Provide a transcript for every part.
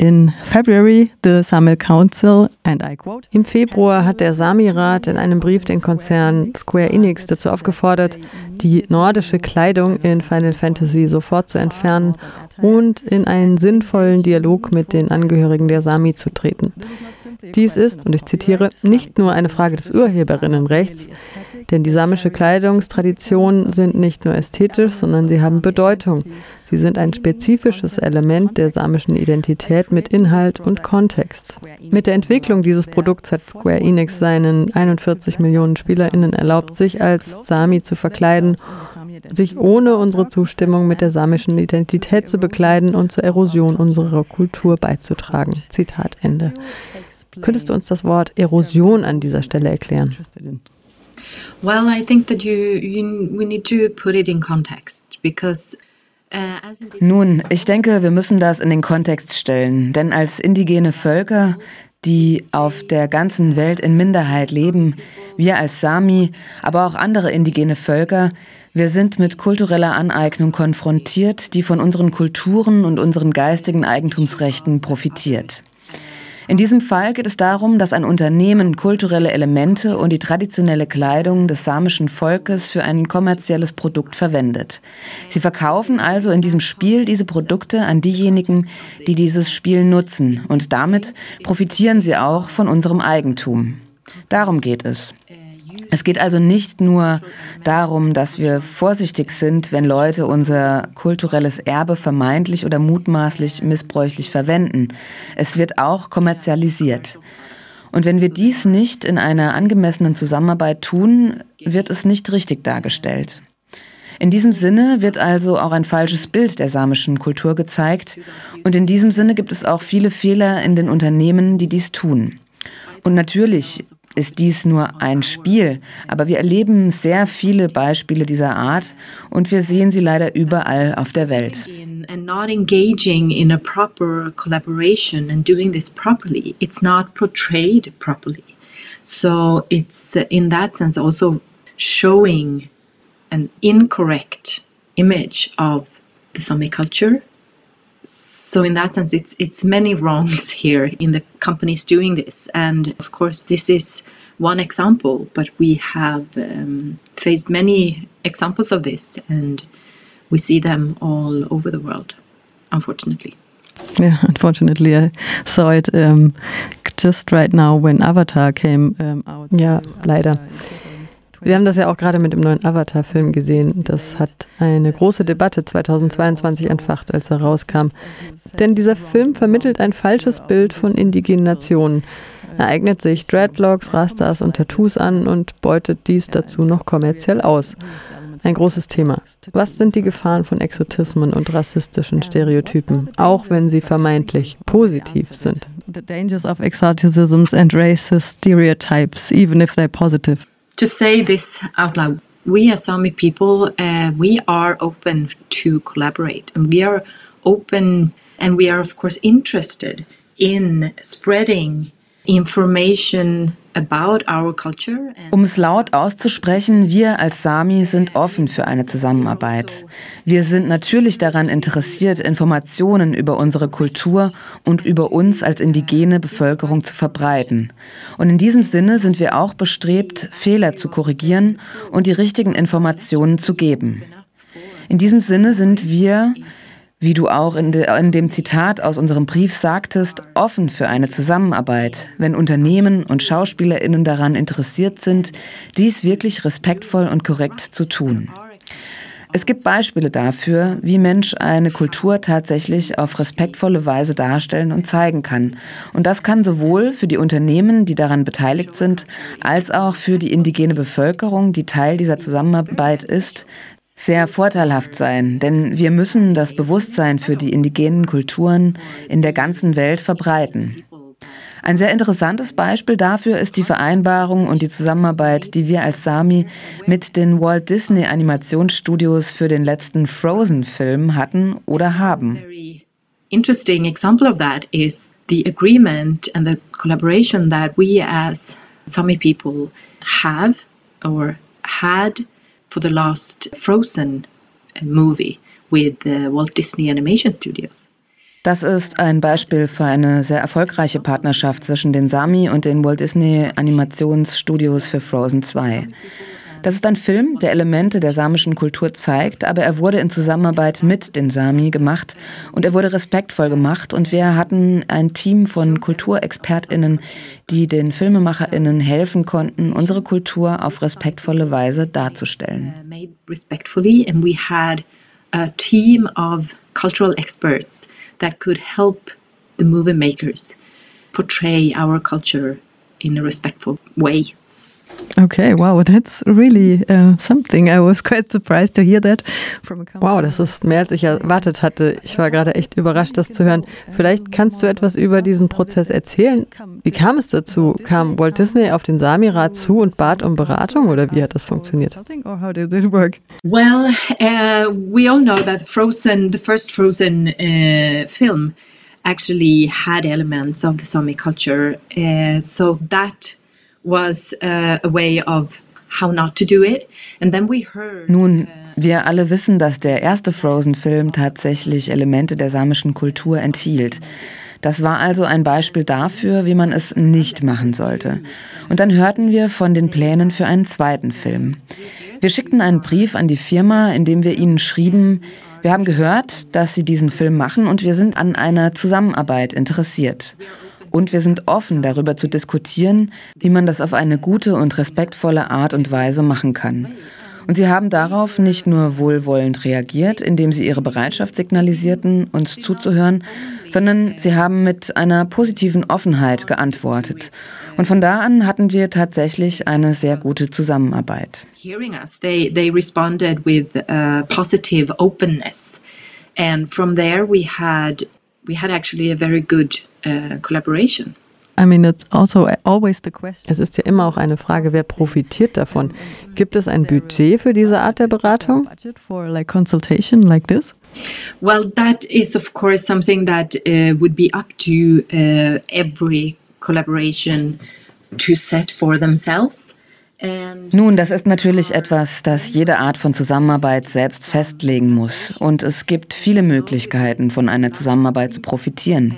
in February the Sami Council and I quote Im Februar hat der Sami-Rat in einem Brief den Konzern Square Enix dazu aufgefordert, die nordische Kleidung in Final Fantasy sofort zu entfernen und in einen sinnvollen Dialog mit den Angehörigen der Sami zu treten. Dies ist, und ich zitiere, nicht nur eine Frage des Urheberinnenrechts, denn die samische Kleidungstraditionen sind nicht nur ästhetisch, sondern sie haben Bedeutung. Sie sind ein spezifisches Element der samischen Identität mit Inhalt und Kontext. Mit der Entwicklung dieses Produkts hat Square Enix seinen 41 Millionen SpielerInnen erlaubt, sich als Sami zu verkleiden, sich ohne unsere Zustimmung mit der samischen Identität zu bekleiden und zur Erosion unserer Kultur beizutragen. Zitat Ende. Könntest du uns das Wort Erosion an dieser Stelle erklären? Well, I think that you, you we need to put it in context because uh, nun, ich denke, wir müssen das in den Kontext stellen, denn als indigene Völker, die auf der ganzen Welt in Minderheit leben, wir als Sami, aber auch andere indigene Völker, wir sind mit kultureller Aneignung konfrontiert, die von unseren Kulturen und unseren geistigen Eigentumsrechten profitiert. In diesem Fall geht es darum, dass ein Unternehmen kulturelle Elemente und die traditionelle Kleidung des samischen Volkes für ein kommerzielles Produkt verwendet. Sie verkaufen also in diesem Spiel diese Produkte an diejenigen, die dieses Spiel nutzen und damit profitieren sie auch von unserem Eigentum. Darum geht es. Es geht also nicht nur darum, dass wir vorsichtig sind, wenn Leute unser kulturelles Erbe vermeintlich oder mutmaßlich missbräuchlich verwenden. Es wird auch kommerzialisiert. Und wenn wir dies nicht in einer angemessenen Zusammenarbeit tun, wird es nicht richtig dargestellt. In diesem Sinne wird also auch ein falsches Bild der samischen Kultur gezeigt. Und in diesem Sinne gibt es auch viele Fehler in den Unternehmen, die dies tun. Und natürlich ist dies nur ein Spiel, aber wir erleben sehr viele Beispiele dieser Art und wir sehen sie leider überall auf der Welt. And not in a proper collaboration and doing this properly, it's not portrayed properly. So it's uh, in that sense also showing an incorrect image of the Sami culture so in that sense it's it's many wrongs here in the companies doing this and of course this is one example but we have um, faced many examples of this and we see them all over the world unfortunately Yeah, unfortunately, I saw it um, just right now when Avatar came um, out. Yeah, leider. Wir haben das ja auch gerade mit dem neuen Avatar-Film gesehen. Das hat eine große Debatte 2022 entfacht, als er rauskam. Denn dieser Film vermittelt ein falsches Bild von indigenen Nationen. Er eignet sich Dreadlocks, Rastas und Tattoos an und beutet dies dazu noch kommerziell aus. Ein großes Thema. Was sind die Gefahren von Exotismen und rassistischen Stereotypen, auch wenn sie vermeintlich positiv sind? The dangers of exoticisms and racist stereotypes, even if they're positive to say this out loud. We as Sami people, uh, we are open to collaborate and we are open and we are, of course, interested in spreading information Um es laut auszusprechen, wir als Sami sind offen für eine Zusammenarbeit. Wir sind natürlich daran interessiert, Informationen über unsere Kultur und über uns als indigene Bevölkerung zu verbreiten. Und in diesem Sinne sind wir auch bestrebt, Fehler zu korrigieren und die richtigen Informationen zu geben. In diesem Sinne sind wir wie du auch in, de, in, dem Zitat aus unserem Brief sagtest, offen für eine Zusammenarbeit, wenn Unternehmen und Schauspielerinnen daran interessiert sind, dies wirklich respektvoll und korrekt zu tun. Es gibt Beispiele dafür, wie Mensch eine Kultur tatsächlich auf respektvolle Weise darstellen und zeigen kann. Und das kann sowohl für die Unternehmen, die daran beteiligt sind, als auch für die indigene Bevölkerung, die Teil dieser Zusammenarbeit ist, sehr vorteilhaft sein, denn wir müssen das Bewusstsein für die indigenen Kulturen in der ganzen Welt verbreiten. Ein sehr interessantes Beispiel dafür ist die Vereinbarung und die Zusammenarbeit, die wir als Sami mit den Walt Disney Animationsstudios für den letzten Frozen-Film hatten oder haben. Interesting example of that is the agreement and the collaboration that we as Sami people have or had for the last Frozen movie with the Walt Disney Animation Studios. Das ist ein Beispiel für eine sehr erfolgreiche Partnerschaft zwischen den Sami und den Walt Disney Animationsstudios für Frozen 2. Das ist ein Film, der Elemente der samischen Kultur zeigt, aber er wurde in Zusammenarbeit mit den Sami gemacht und er wurde respektvoll gemacht und wir hatten ein Team von Kulturexpertinnen, die den Filmemacherinnen helfen konnten, unsere Kultur auf respektvolle Weise darzustellen. A team of cultural experts that could help the movie makers portray our culture in a respectful way. Okay, wow, that's really uh, something. I was quite surprised to hear that from a Wow, das ist mehr als ich erwartet hatte. Ich war gerade echt überrascht, das zu hören. Vielleicht kannst du etwas über diesen Prozess erzählen. Wie kam es dazu? Kam Walt Disney auf den Sami-Rat zu und bat um Beratung oder wie hat das funktioniert? Well, uh, we all know that Frozen, the first Frozen uh, film, actually had elements of the Sami culture. Uh, so that was uh, a way of how not to do it. And then we heard. Nun, wir alle wissen, dass der erste Frozen-Film tatsächlich Elemente der samischen Kultur enthielt. Das war also ein Beispiel dafür, wie man es nicht machen sollte. Und dann hörten wir von den Plänen für einen zweiten Film. Wir schickten einen Brief an die Firma, in dem wir ihnen schrieben, wir haben gehört, dass sie diesen Film machen und wir sind an einer Zusammenarbeit interessiert. Und wir sind offen darüber zu diskutieren, wie man das auf eine gute und respektvolle Art und Weise machen kann. Und sie haben darauf nicht nur wohlwollend reagiert, indem sie ihre Bereitschaft signalisierten, uns zuzuhören, sondern sie haben mit einer positiven Offenheit geantwortet. Und von da an hatten wir tatsächlich eine sehr gute Zusammenarbeit. Uh. And from there we had, we had actually a very good uh, collaboration. I mean, it's also always the question. Es ist ja immer auch eine Frage, wer profitiert davon? Gibt es ein Budget für diese Art der Beratung? Budget for like consultation like this? Well, that is of course something that uh, would be up to uh, every collaboration to set for themselves. Nun, das ist natürlich etwas, das jede Art von Zusammenarbeit selbst festlegen muss. Und es gibt viele Möglichkeiten, von einer Zusammenarbeit zu profitieren.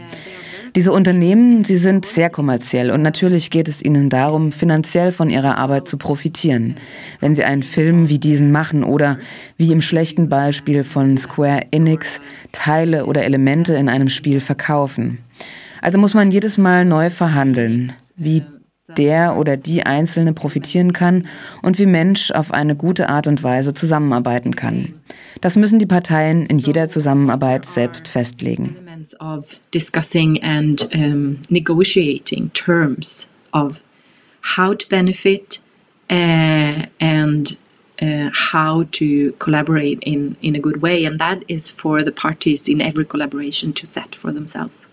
Diese Unternehmen, sie sind sehr kommerziell und natürlich geht es ihnen darum, finanziell von ihrer Arbeit zu profitieren. Wenn sie einen Film wie diesen machen oder wie im schlechten Beispiel von Square Enix Teile oder Elemente in einem Spiel verkaufen. Also muss man jedes Mal neu verhandeln, wie der oder die Einzelne profitieren kann und wie Mensch auf eine gute Art und Weise zusammenarbeiten kann. Das müssen die Parteien in jeder Zusammenarbeit selbst festlegen. How to benefit uh, and uh, how to collaborate in, in a good way. And that is for the parties in every collaboration to set for themselves.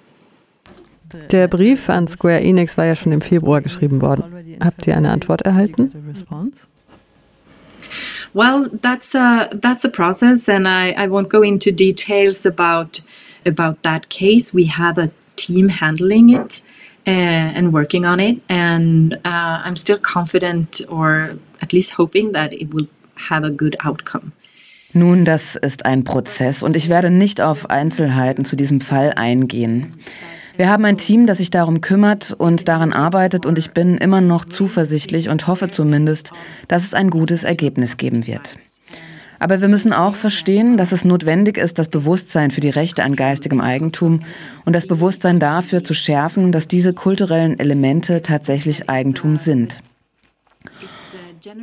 Der Brief an Square Enix war ja schon im Februar geschrieben worden. Habt ihr eine Antwort erhalten? Well, that's a that's a process, and I, I won't go into details about about that case. We have a team handling it uh, and working on it, and uh, I'm still confident, or at least hoping that it will have a good outcome. Nun, das ist ein Prozess und ich werde nicht auf Einzelheiten zu diesem Fall eingehen. Wir haben ein Team, das sich darum kümmert und daran arbeitet und ich bin immer noch zuversichtlich und hoffe zumindest, dass es ein gutes Ergebnis geben wird. Aber wir müssen auch verstehen, dass es notwendig ist, das Bewusstsein für die Rechte an geistigem Eigentum und das Bewusstsein dafür zu schärfen, dass diese kulturellen Elemente tatsächlich Eigentum sind.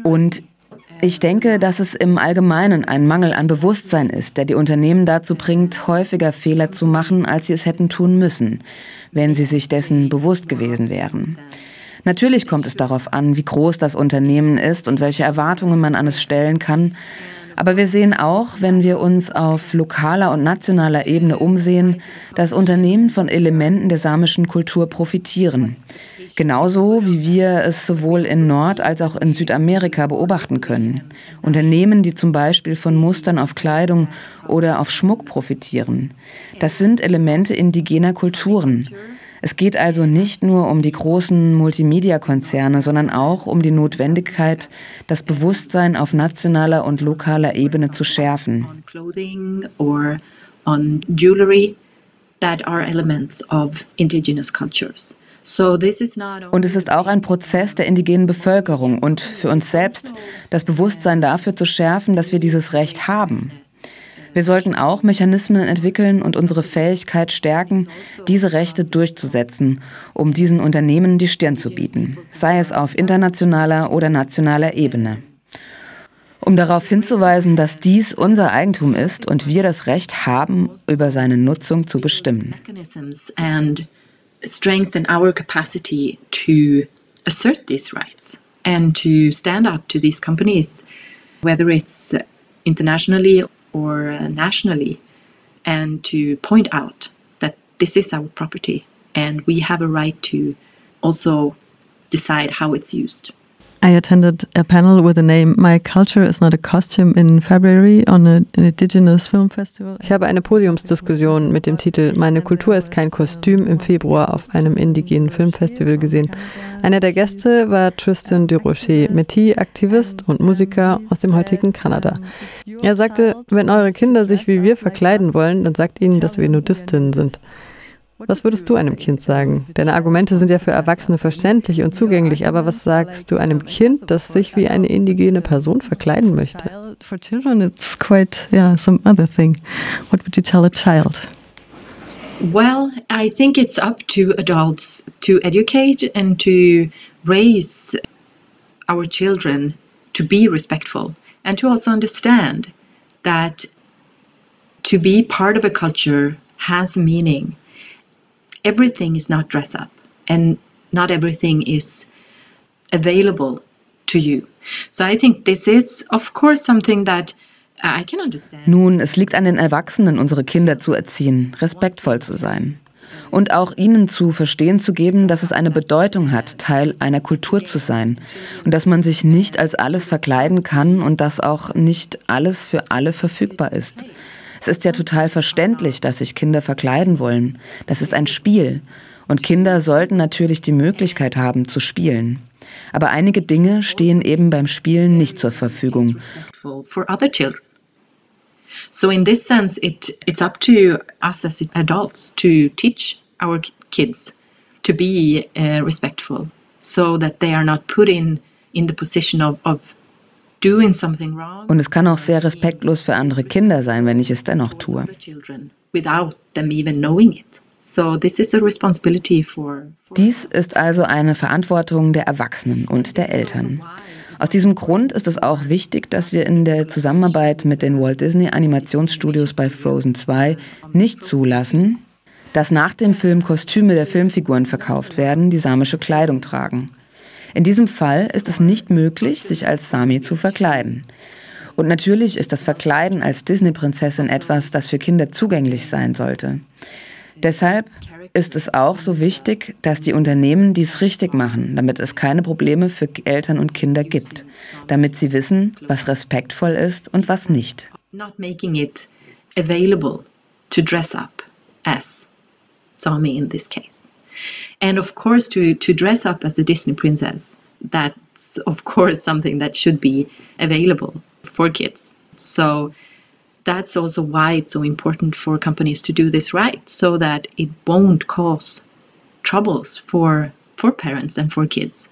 Und ich denke, dass es im Allgemeinen ein Mangel an Bewusstsein ist, der die Unternehmen dazu bringt, häufiger Fehler zu machen, als sie es hätten tun müssen, wenn sie sich dessen bewusst gewesen wären. Natürlich kommt es darauf an, wie groß das Unternehmen ist und welche Erwartungen man an es stellen kann. Aber wir sehen auch, wenn wir uns auf lokaler und nationaler Ebene umsehen, dass Unternehmen von Elementen der samischen Kultur profitieren. Genauso wie wir es sowohl in Nord- als auch in Südamerika beobachten können. Unternehmen, die zum Beispiel von Mustern auf Kleidung oder auf Schmuck profitieren. Das sind Elemente indigener Kulturen. Es geht also nicht nur um die großen Multimedia-Konzerne, sondern auch um die Notwendigkeit, das Bewusstsein auf nationaler und lokaler Ebene zu schärfen. On that are elements of indigenous cultures. Und es ist auch ein Prozess der indigenen Bevölkerung und für uns selbst das Bewusstsein dafür zu schärfen, dass wir dieses Recht haben. Wir sollten auch Mechanismen entwickeln und unsere Fähigkeit stärken, diese Rechte durchzusetzen, um diesen Unternehmen die Stirn zu bieten, sei es auf internationaler oder nationaler Ebene. Um darauf hinzuweisen, dass dies unser Eigentum ist und wir das Recht haben, über seine Nutzung zu bestimmen. Strengthen our capacity to assert these rights and to stand up to these companies, whether it's internationally or nationally, and to point out that this is our property and we have a right to also decide how it's used. I attended a panel with the name My Culture is Not a Costume in February on an Indigenous Film Festival. Ich habe eine Podiumsdiskussion mit dem Titel Meine Kultur ist kein Kostüm im Februar auf einem indigenen Filmfestival gesehen. Einer der Gäste war Tristan Durocher, Métis-Aktivist und Musiker aus dem heutigen Kanada. Er sagte, wenn eure Kinder sich wie wir verkleiden wollen, dann sagt ihnen, dass wir Nudistinnen sind. Was würdest du einem Kind sagen? Deine Argumente sind ja für Erwachsene verständlich und zugänglich, aber was sagst du einem Kind, das sich wie eine indigene Person verkleiden möchte? For children it's quite yeah, some other thing. What would you tell a child? Well, I think it's up to adults to educate and to raise our children to be respectful and to also understand that to be part of a culture has meaning everything is not dress up and not everything is available to you. So I think this is, of course, something that uh, I can understand. Nun, es liegt an den Erwachsenen, unsere Kinder zu erziehen, respektvoll zu sein. Und auch ihnen zu verstehen zu geben, dass es eine Bedeutung hat, Teil einer Kultur zu sein. Und dass man sich nicht als alles verkleiden kann und dass auch nicht alles für alle verfügbar ist. Es ist ja total verständlich, dass sich Kinder verkleiden wollen. Das ist ein Spiel. Und Kinder sollten natürlich die Möglichkeit haben zu spielen. Aber einige Dinge stehen eben beim Spielen nicht zur Verfügung. So in this sense, it, it's up to us as adults to teach our kids to be uh, respectful, so that they are not put in in the position of, of und es kann auch sehr respektlos für andere Kinder sein, wenn ich es dennoch tue. Dies ist also eine Verantwortung der Erwachsenen und der Eltern. Aus diesem Grund ist es auch wichtig, dass wir in der Zusammenarbeit mit den Walt Disney Animationsstudios bei Frozen 2 nicht zulassen, dass nach dem Film Kostüme der Filmfiguren verkauft werden, die samische Kleidung tragen. In diesem Fall ist es nicht möglich, sich als Sami zu verkleiden. Und natürlich ist das Verkleiden als Disney-Prinzessin etwas, das für Kinder zugänglich sein sollte. Deshalb ist es auch so wichtig, dass die Unternehmen dies richtig machen, damit es keine Probleme für Eltern und Kinder gibt, damit sie wissen, was respektvoll ist und was nicht. Not making it available to dress up as Sami in this case. And of course to to dress up as a Disney princess. That's of course something that should be available for kids. So that's also why it's so important for companies to do this right, so that it won't cause troubles for for parents and for kids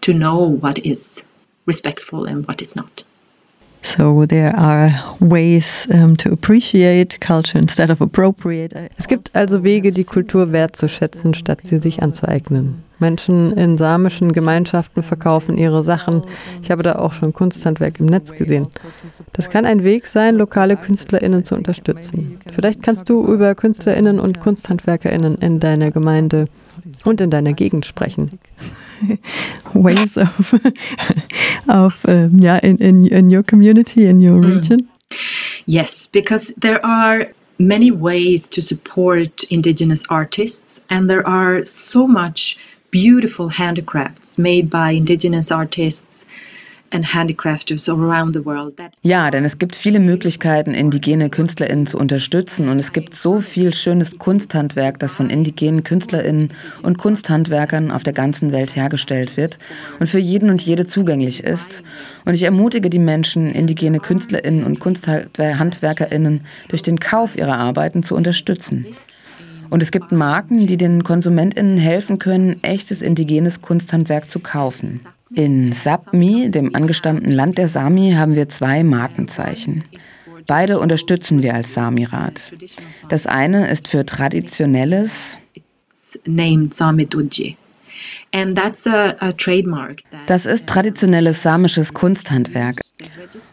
to know what is respectful and what is not. Es gibt also Wege, die Kultur wertzuschätzen, statt sie sich anzueignen. Menschen in samischen Gemeinschaften verkaufen ihre Sachen. Ich habe da auch schon Kunsthandwerk im Netz gesehen. Das kann ein Weg sein, lokale KünstlerInnen zu unterstützen. Vielleicht kannst du über KünstlerInnen und KunsthandwerkerInnen in deiner Gemeinde und in deiner Gegend sprechen. ways of, of um, yeah, in, in, in your community, in your mm. region? Mm. Yes, because there are many ways to support indigenous artists, and there are so much beautiful handicrafts made by indigenous artists Ja, denn es gibt viele Möglichkeiten, indigene KünstlerInnen zu unterstützen und es gibt so viel schönes Kunsthandwerk, das von indigenen KünstlerInnen und Kunsthandwerkern auf der ganzen Welt hergestellt wird und für jeden und jede zugänglich ist. Und ich ermutige die Menschen, indigene KünstlerInnen und KunsthandwerkerInnen durch den Kauf ihrer Arbeiten zu unterstützen. Und es gibt Marken, die den KonsumentInnen helfen können, echtes indigenes Kunsthandwerk zu kaufen. In Sapmi, dem angestammten Land der Sami, haben wir zwei Markenzeichen. Beide unterstützen wir als Sami-Rat. Das eine ist für traditionelles, das ist traditionelles samisches Kunsthandwerk.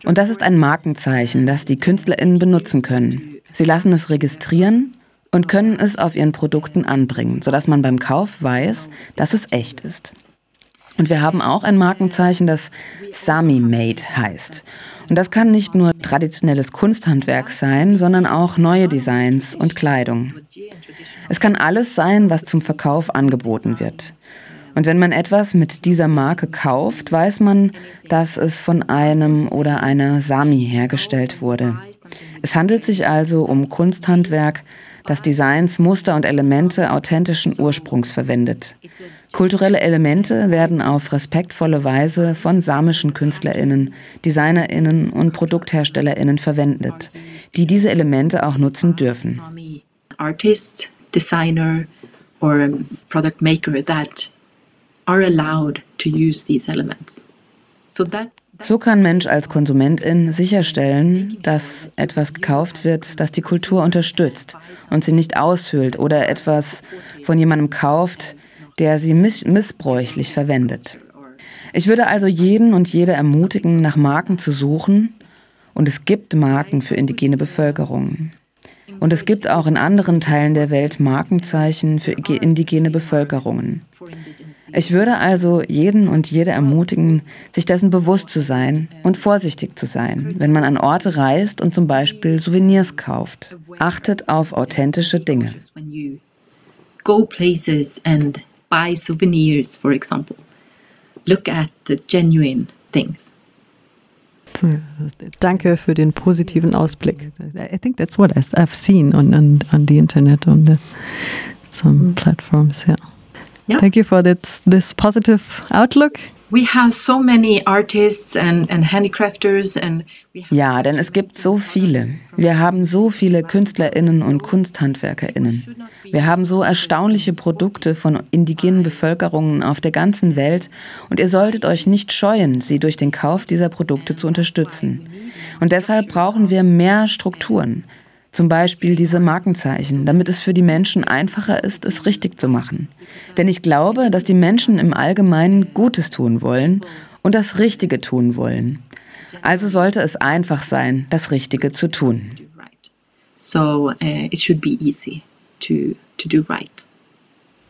Und das ist ein Markenzeichen, das die KünstlerInnen benutzen können. Sie lassen es registrieren und können es auf ihren Produkten anbringen, sodass man beim Kauf weiß, dass es echt ist. Und wir haben auch ein Markenzeichen, das Sami Made heißt. Und das kann nicht nur traditionelles Kunsthandwerk sein, sondern auch neue Designs und Kleidung. Es kann alles sein, was zum Verkauf angeboten wird. Und wenn man etwas mit dieser Marke kauft, weiß man, dass es von einem oder einer Sami hergestellt wurde. Es handelt sich also um Kunsthandwerk, das Designs, Muster und Elemente authentischen Ursprungs verwendet. Kulturelle Elemente werden auf respektvolle Weise von samischen KünstlerInnen, DesignerInnen und ProduktherstellerInnen verwendet, die diese Elemente auch nutzen dürfen. Artist, designer or product maker that are allowed to use these elements. So kann Mensch als Konsumentin sicherstellen, dass etwas gekauft wird, das die Kultur unterstützt und sie nicht aushöhlt oder etwas von jemandem kauft, der sie miss missbräuchlich verwendet. Ich würde also jeden und jede ermutigen, nach Marken zu suchen. Und es gibt Marken für indigene Bevölkerungen. Und es gibt auch in anderen Teilen der Welt Markenzeichen für indigene Bevölkerungen. Ich würde also jeden und jede ermutigen, sich dessen bewusst zu sein und vorsichtig zu sein, wenn man an Orte reist und zum Beispiel Souvenirs kauft. Achtet auf authentische Dinge. Go places and buy souvenirs, for example. Look at the genuine things. Danke für den positiven Ausblick. I think that's what I've seen on, on, on the internet, on the, some platforms, yeah. Yeah. Thank you for this, this positive outlook. Ja, denn es gibt so viele. Wir haben so viele Künstlerinnen und Kunsthandwerkerinnen. Wir haben so erstaunliche Produkte von indigenen Bevölkerungen auf der ganzen Welt und ihr solltet euch nicht scheuen, sie durch den Kauf dieser Produkte zu unterstützen. Und deshalb brauchen wir mehr Strukturen, zum Beispiel diese Markenzeichen, damit es für die Menschen einfacher ist, es richtig zu machen. Denn ich glaube, dass die Menschen im Allgemeinen Gutes tun wollen und das Richtige tun wollen. Also sollte es einfach sein, das Richtige zu tun. So uh, it should be easy to, to do right.